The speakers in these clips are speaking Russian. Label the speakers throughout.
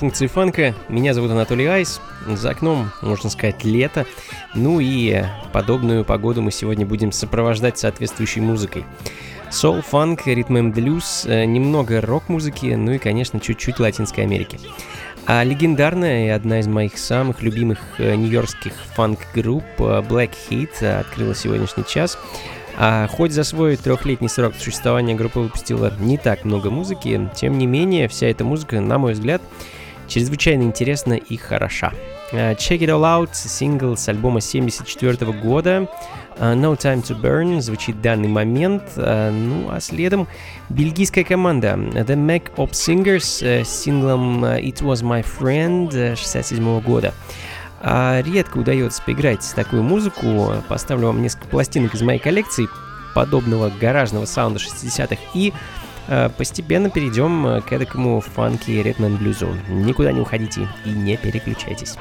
Speaker 1: Функции фанка. Меня зовут Анатолий Айс. За окном, можно сказать, лето. Ну и подобную погоду мы сегодня будем сопровождать соответствующей музыкой. Soul, фанк, ритм and блюз, э, немного рок-музыки, ну и, конечно, чуть-чуть Латинской Америки. А легендарная и одна из моих самых любимых э, нью-йоркских фанк-групп э, Black Heat открыла сегодняшний час. А хоть за свой трехлетний срок существования группа выпустила не так много музыки, тем не менее, вся эта музыка, на мой взгляд, чрезвычайно интересна и хороша. Check It All Out, сингл с альбома 74 года. No Time to Burn звучит в данный момент. Ну а следом бельгийская команда The Mac Op Singers с синглом It Was My Friend 67 года. Редко удается поиграть такую музыку. Поставлю вам несколько пластинок из моей коллекции подобного гаражного саунда 60-х и постепенно перейдем к эдакому фанки ритм блюзу. Никуда не уходите и не переключайтесь.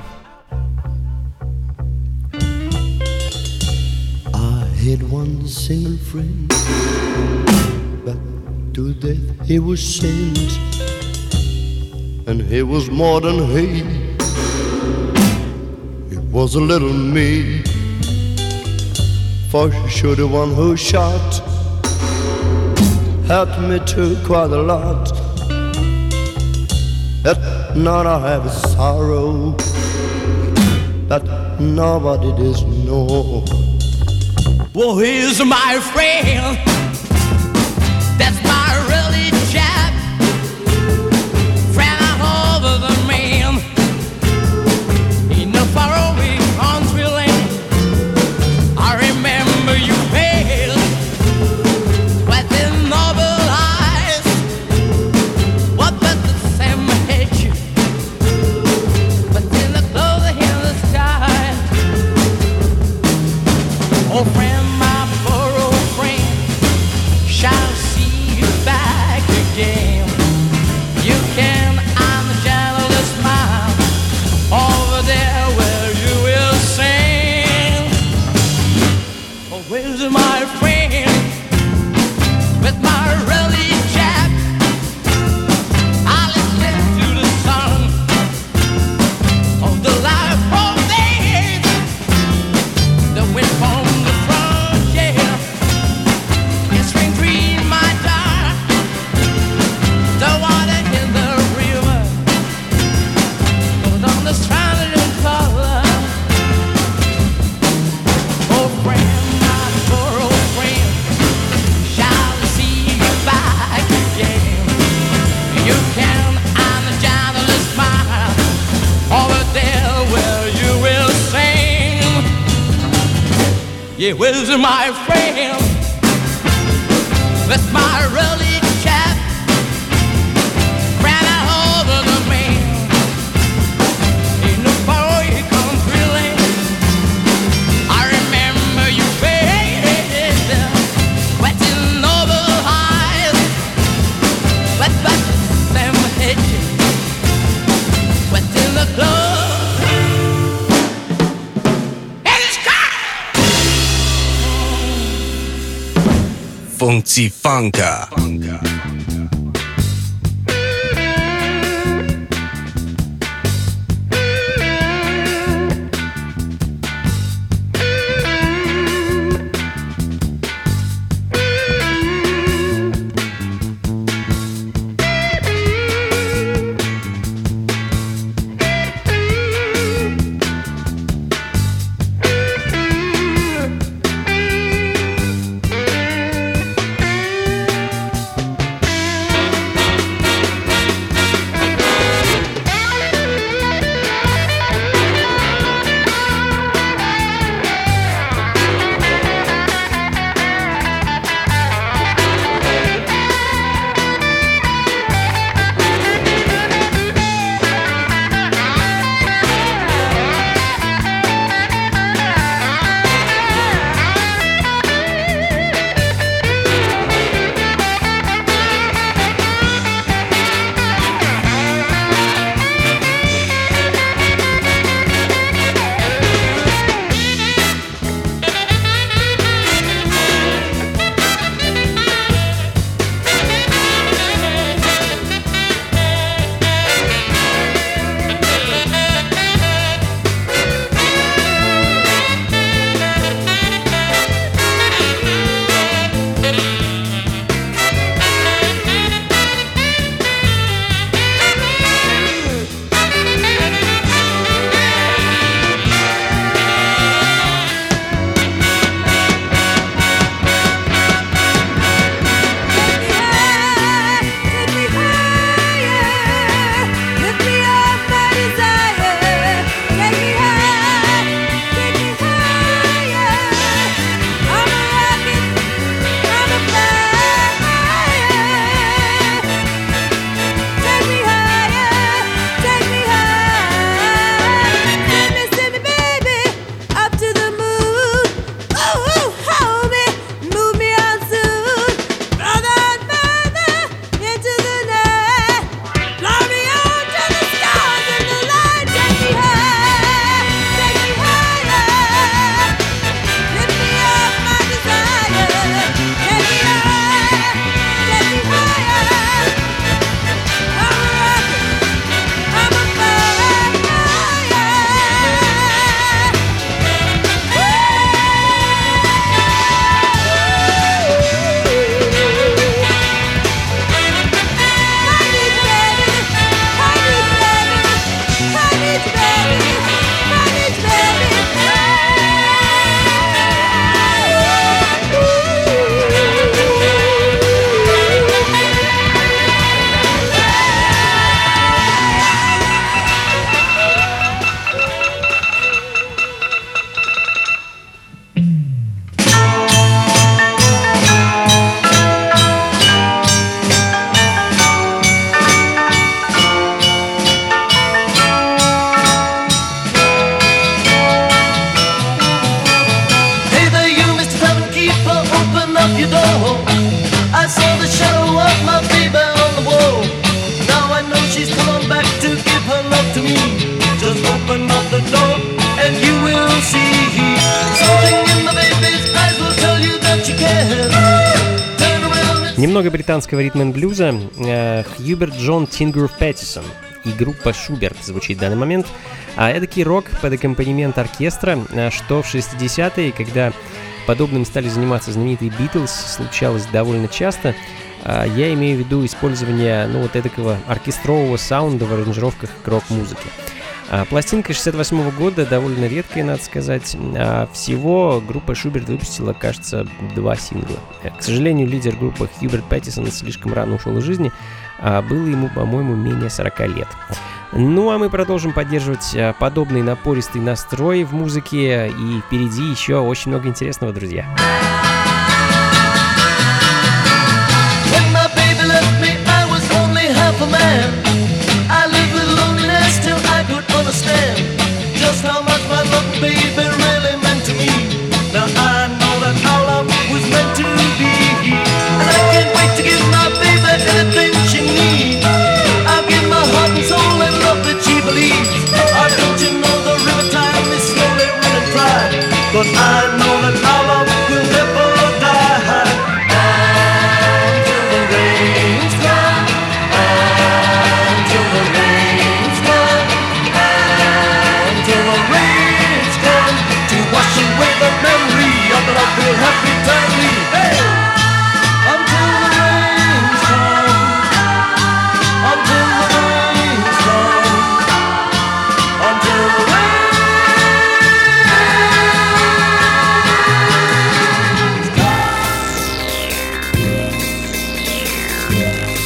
Speaker 2: for sure the one who shot helped me to quite a lot. At night I have a sorrow that nobody does know.
Speaker 3: Well, he's my friend. My
Speaker 4: チファンカー
Speaker 1: Немного британского ритма и блюза. Э, Хьюберт Джон Тингер Пэттисон и группа Шуберт звучит в данный момент. А эдакий рок под аккомпанемент оркестра, э, что в 60-е, когда подобным стали заниматься знаменитые Битлз, случалось довольно часто. А Я имею в виду использование ну, вот эдакого оркестрового саунда в аранжировках к рок-музыке. А, Пластинка 68 года довольно редкая, надо сказать. А, Всего группа Шуберт выпустила, кажется, два сингла. Э, К сожалению, лидер группы Хьюберт Пэттисон слишком рано ушел из жизни, а было ему, по-моему, менее 40 лет. Ну а мы продолжим поддерживать подобный напористый настрой в музыке, и впереди еще очень много интересного, друзья.
Speaker 4: When my baby left me, I was only half a man. Baby,
Speaker 3: Yeah.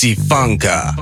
Speaker 3: Funka.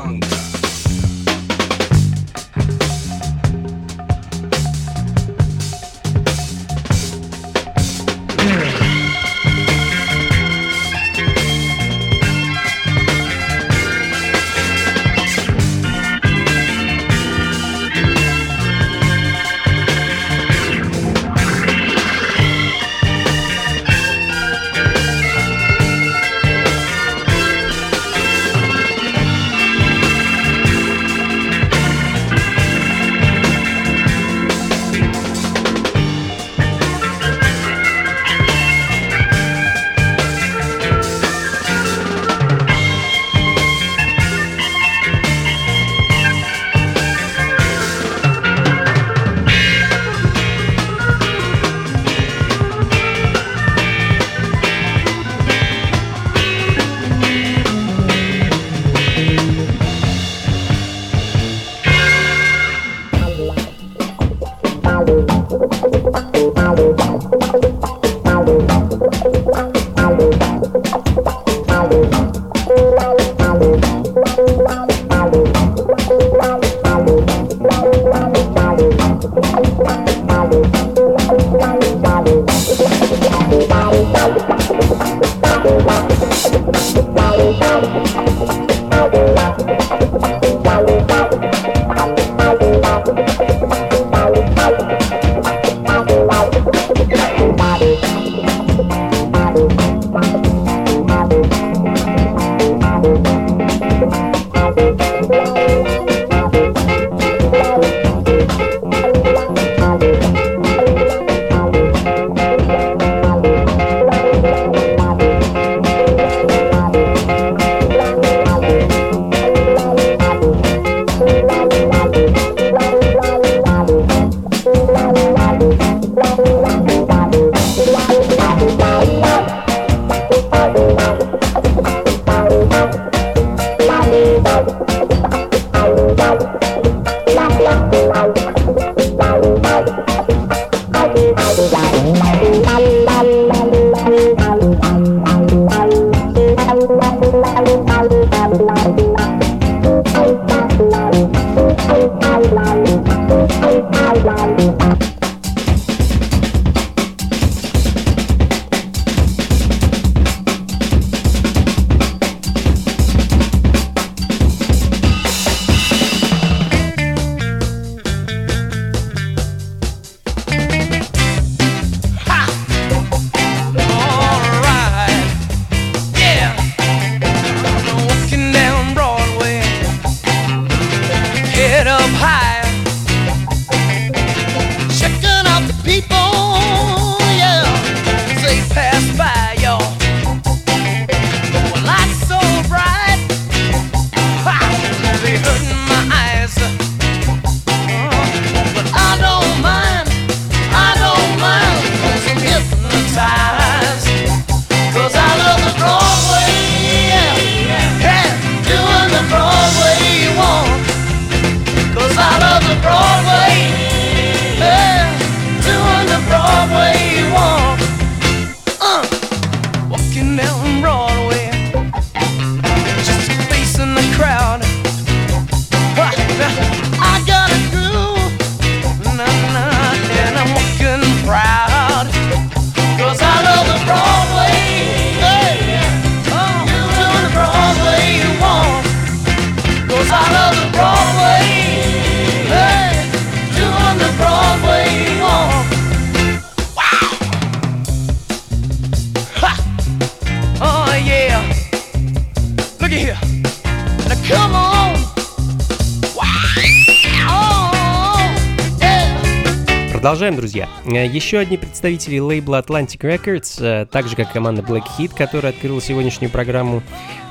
Speaker 1: Продолжаем, друзья. Э, Еще одни представители лейбла Atlantic Records, э, так же как команда Black Hit, которая открыла сегодняшнюю программу,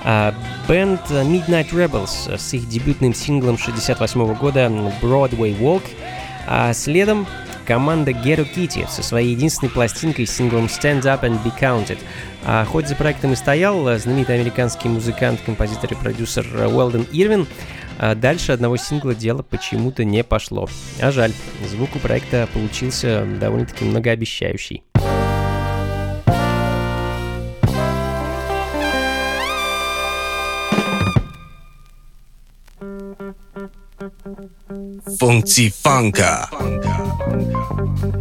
Speaker 1: а, бенд Midnight Rebels с их дебютным синглом 68 года Broadway Walk, а следом команда Ghetto Kitty со своей единственной пластинкой с синглом Stand Up and Be Counted. А хоть за проектом и стоял знаменитый американский музыкант, композитор и продюсер Уэлден Ирвин, а дальше одного сингла дело почему-то не пошло. А жаль, звук у проекта получился довольно-таки многообещающий.
Speaker 5: Thank you. Funky Funka。Funka,
Speaker 6: funka, funka.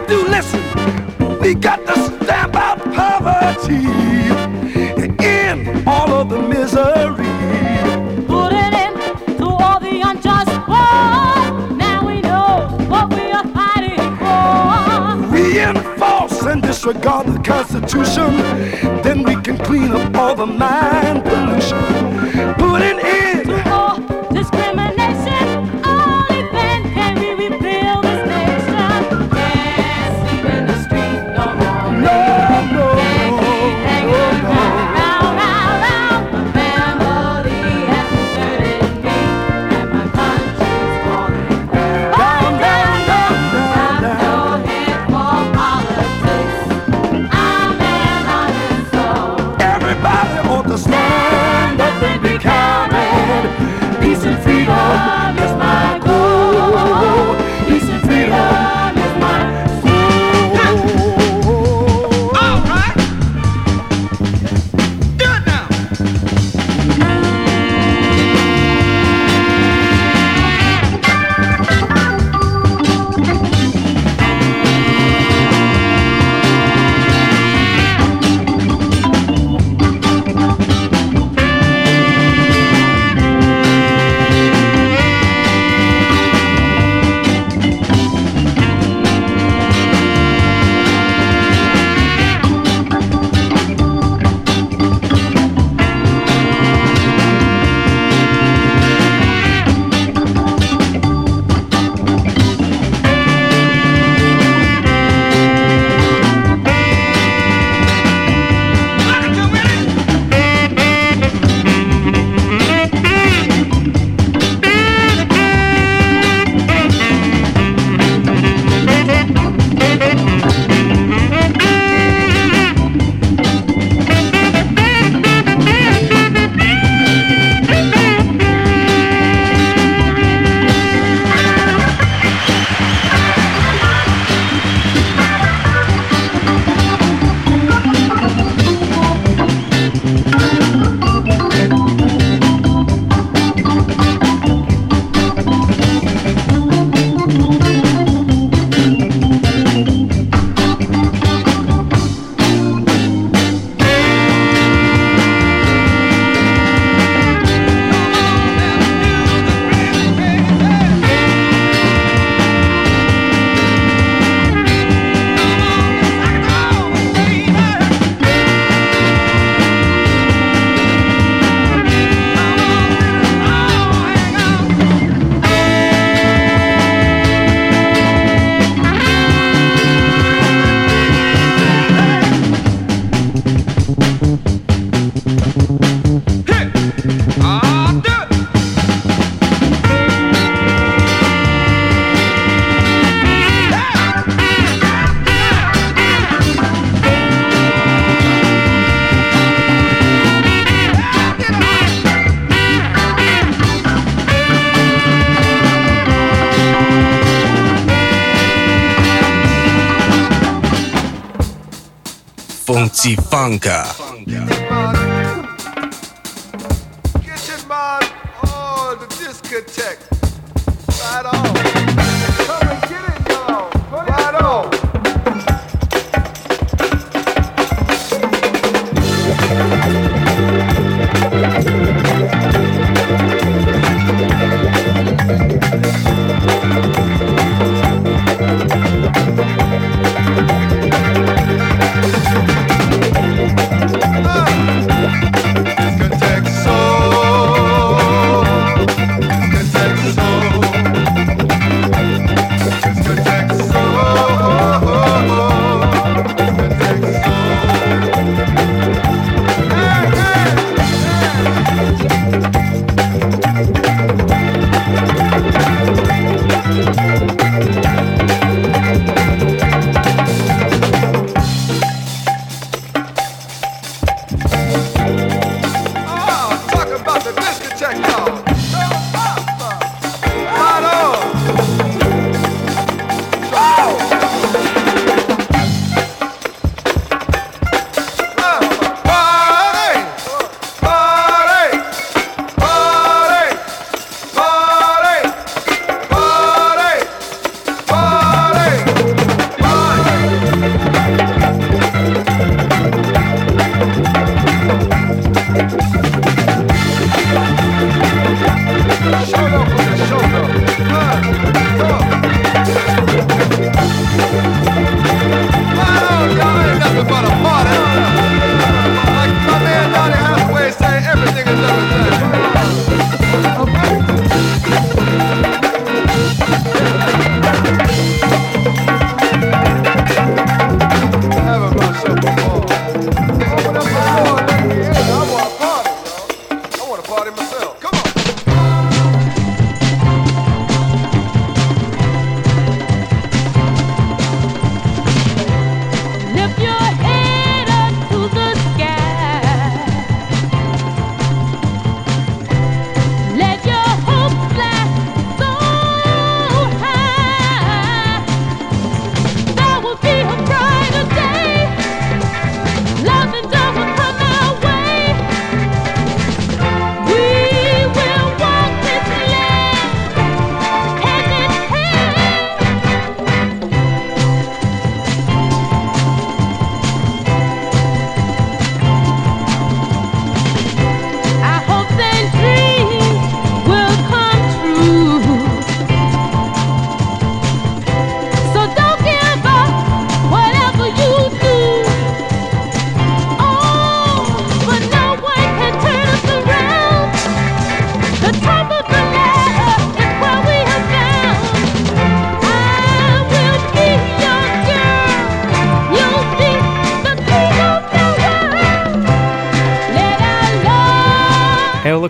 Speaker 6: to do? Listen, we got to stamp out poverty and end all of the misery.
Speaker 5: Put it in to all the unjust wars. Now we know what we are fighting for.
Speaker 6: We enforce and disregard the Constitution. Then we can clean up all the mind pollution.
Speaker 5: don't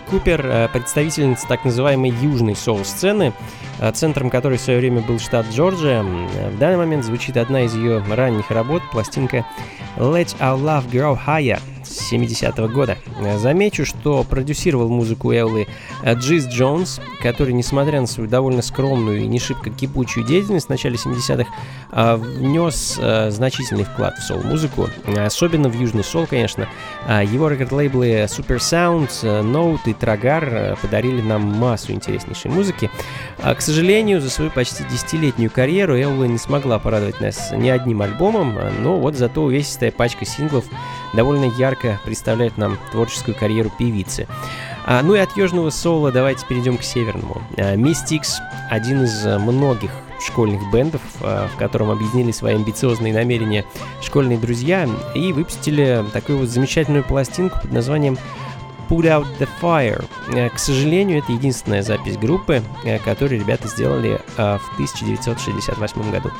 Speaker 1: Купер э, — представительница так называемой южной соул-сцены, э, центром которой в свое время был штат Джорджия. Э, В данный момент звучит одна из ее ранних работ, пластинка «Let Our Love Grow Higher» с 70 года. Э, Замечу, что продюсировал музыку Эллы Джиз Джонс, который, несмотря на свою довольно скромную и не шибко кипучую деятельность в начале 70-х, э, внес э, значительный вклад в соул-музыку, э, особенно в южный соул, конечно. А Его рекорд-лейблы Super Sound, Note и Tragar подарили нам массу интереснейшей музыки. А, К сожалению, за свою почти десятилетнюю карьеру Элла не смогла порадовать нас ни одним альбомом, а, но вот зато увесистая пачка синглов довольно ярко представляет нам творческую карьеру певицы. А, ну и от южного соула давайте перейдем к северному. А, Mystics — один из а, многих школьных бендов, а, в котором объединили свои амбициозные намерения школьные друзья и выпустили такую вот замечательную пластинку под названием Put Out the Fire. Э, К сожалению, это единственная запись группы, э, которую ребята сделали в 1968 году.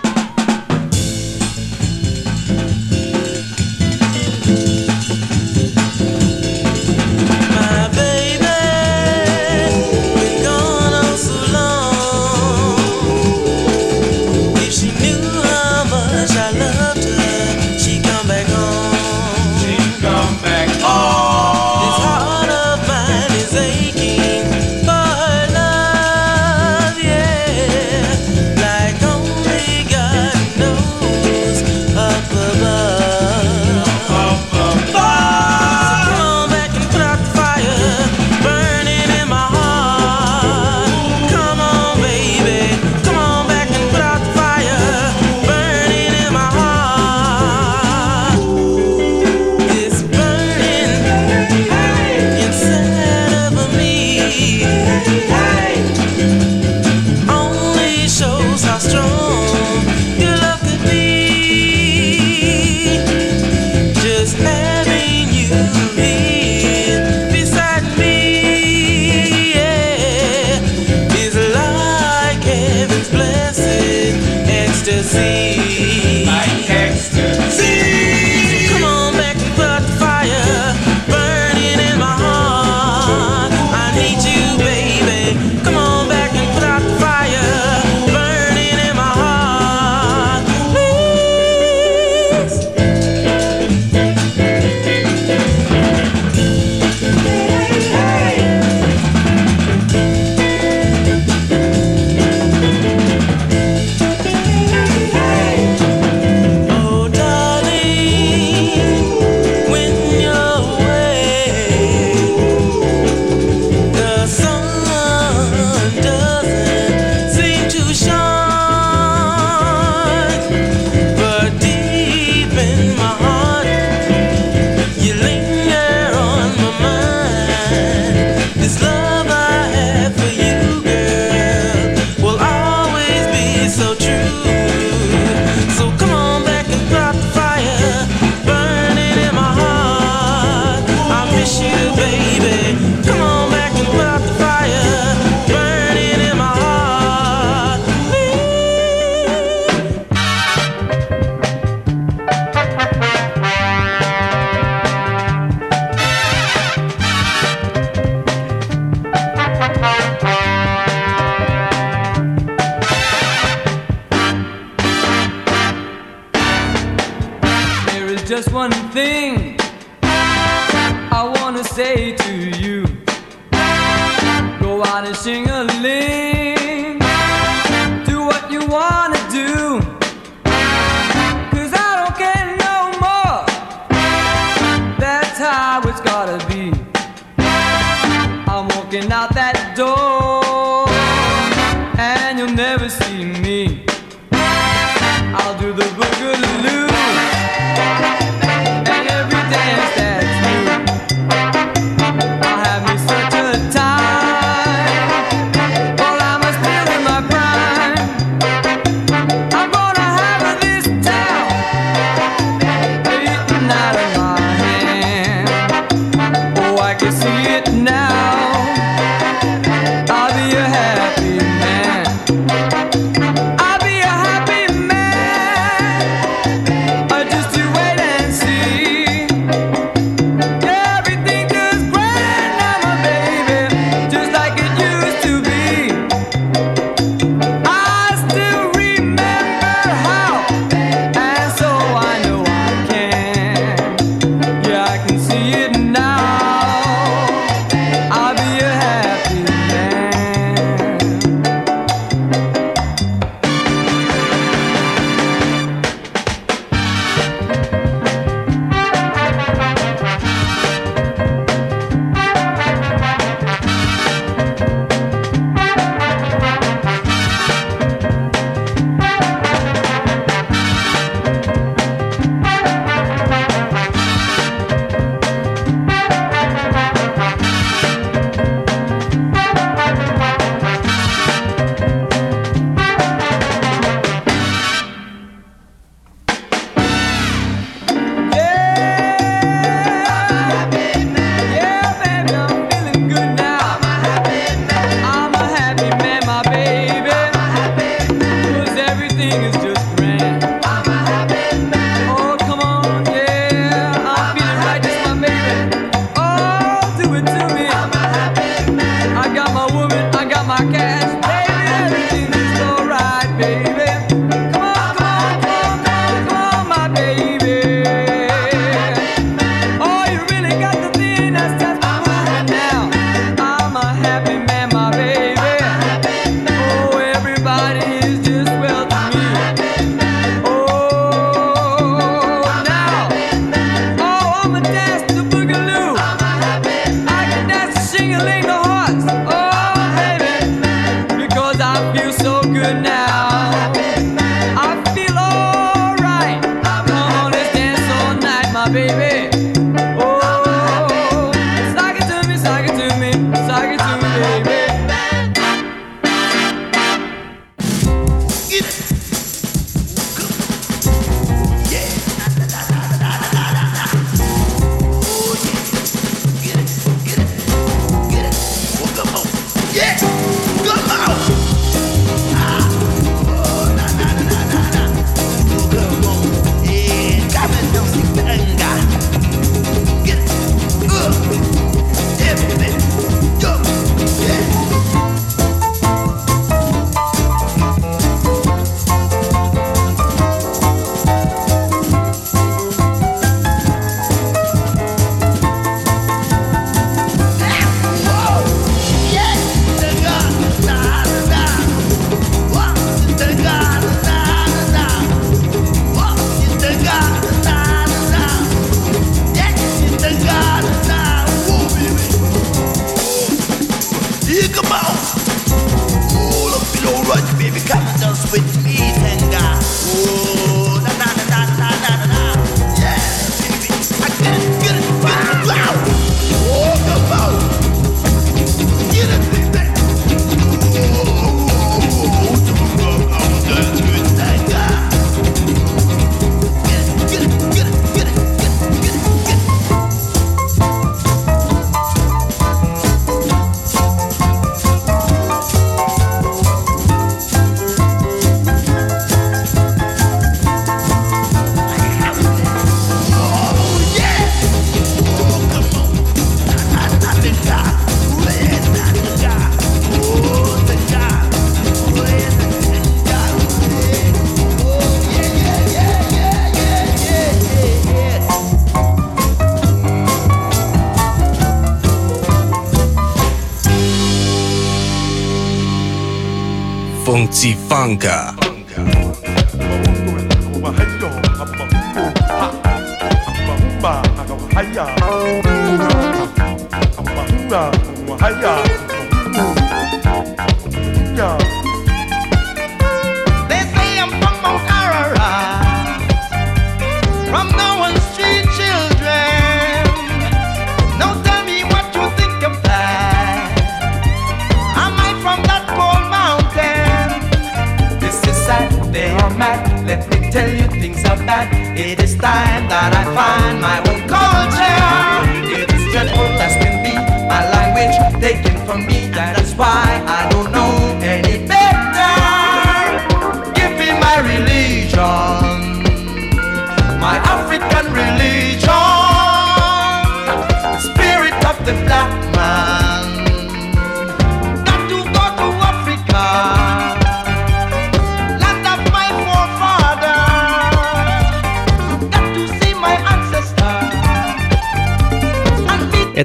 Speaker 2: Salamanca.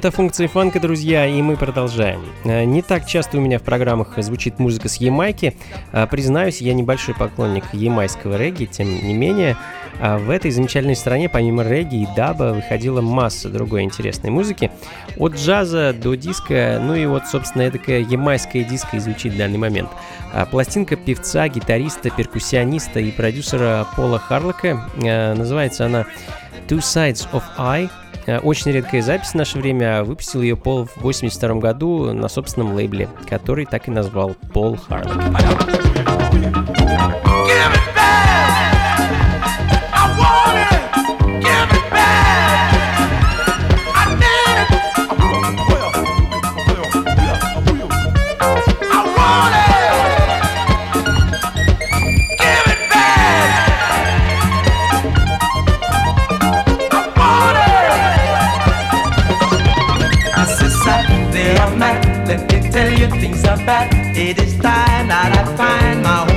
Speaker 1: Это функции фанка, друзья, и мы продолжаем. Э, не так часто у меня в программах звучит музыка с Ямайки. Э, признаюсь, я небольшой поклонник ямайского регги, тем не менее, а в этой замечательной стране помимо регги и даба выходила масса другой интересной музыки. От джаза до диска, ну и вот, собственно, такая ямайская диска и звучит в данный момент. А пластинка певца, гитариста, перкуссиониста и продюсера Пола Харлока. Э, называется она Two Sides of Eye. Э, очень редкая запись в наше время. Выпустил ее Пол в 82 году на собственном лейбле, который так и назвал Пол Харлок.
Speaker 2: It is time that I find my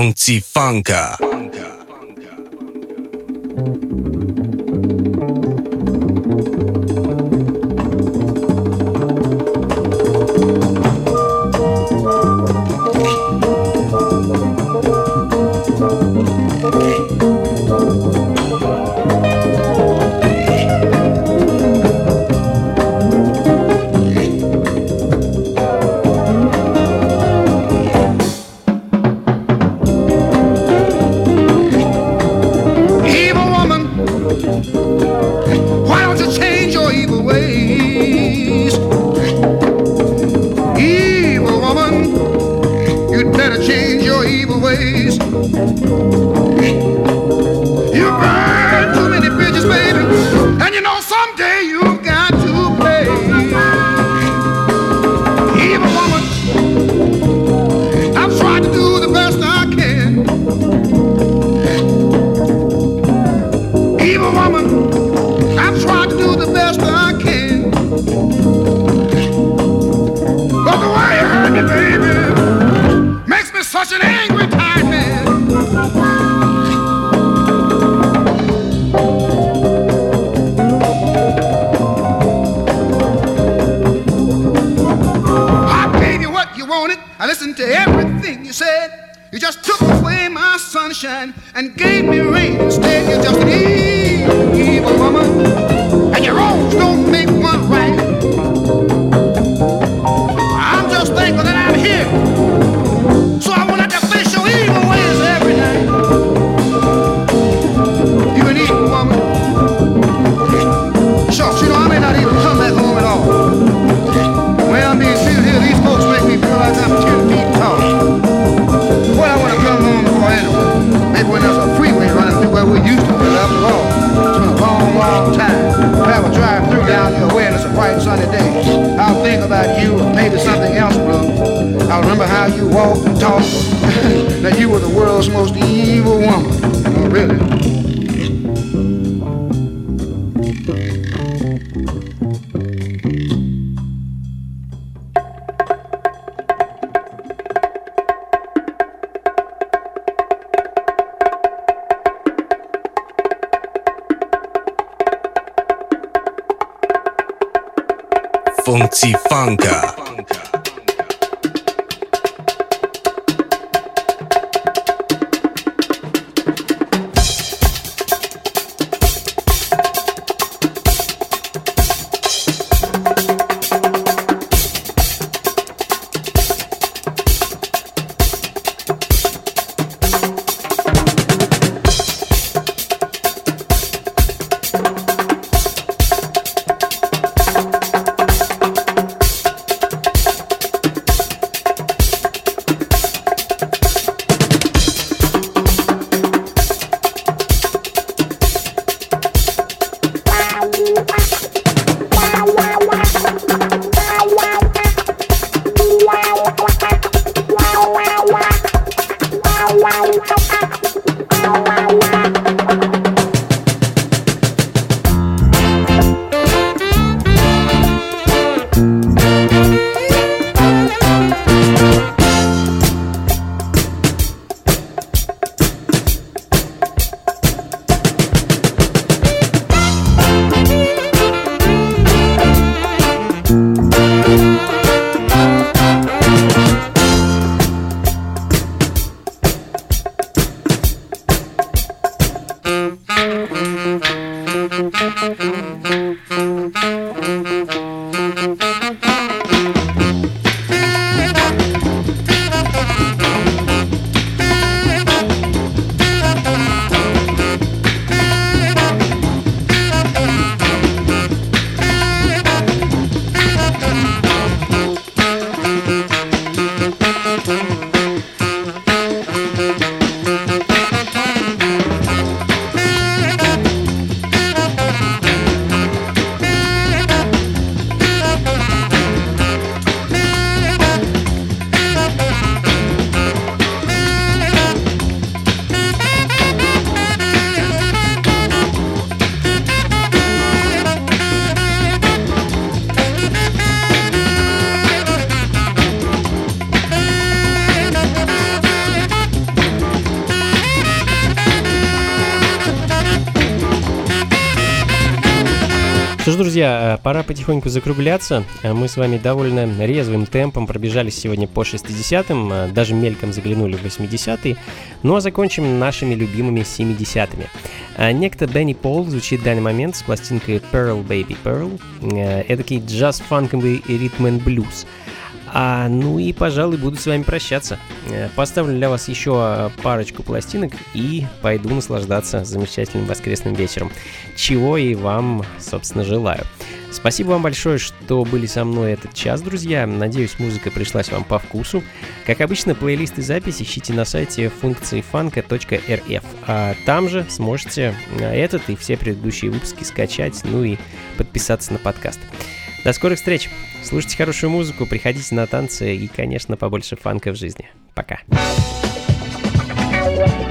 Speaker 7: Funk, Funka.
Speaker 8: Funka. You just took away my sunshine and gave me rain instead. You're just an evil, woman, and your wrongs don't make something else, bro. I remember how you walked and talked. that you were the world's most evil woman. Oh, really?
Speaker 1: Что ж, друзья, э, пора потихоньку закругляться. Э, Мы с вами довольно резвым темпом пробежались сегодня по 60-м, э, даже мельком заглянули в 80-е. Ну а закончим нашими любимыми 70-ми. А Некто Бенни Пол звучит в данный момент с пластинкой Pearl Baby Pearl. Эдакий джаз-фанковый ритм and блюз. А, ну и, пожалуй, буду с вами прощаться. Э, Поставлю для вас еще э, парочку пластинок и пойду наслаждаться замечательным воскресным вечером. Чего и вам, собственно, желаю. Спасибо вам большое, что были со мной этот час, друзья. Надеюсь, музыка пришлась вам по вкусу. Как обычно, плейлист и запись ищите на сайте функции фанка.рф. А там же сможете э, этот и все предыдущие выпуски скачать, ну и подписаться на подкаст. До скорых встреч! Слушайте хорошую музыку, приходите на танцы и, конечно, побольше фанка в жизни. Пока.
Speaker 9: Ooh,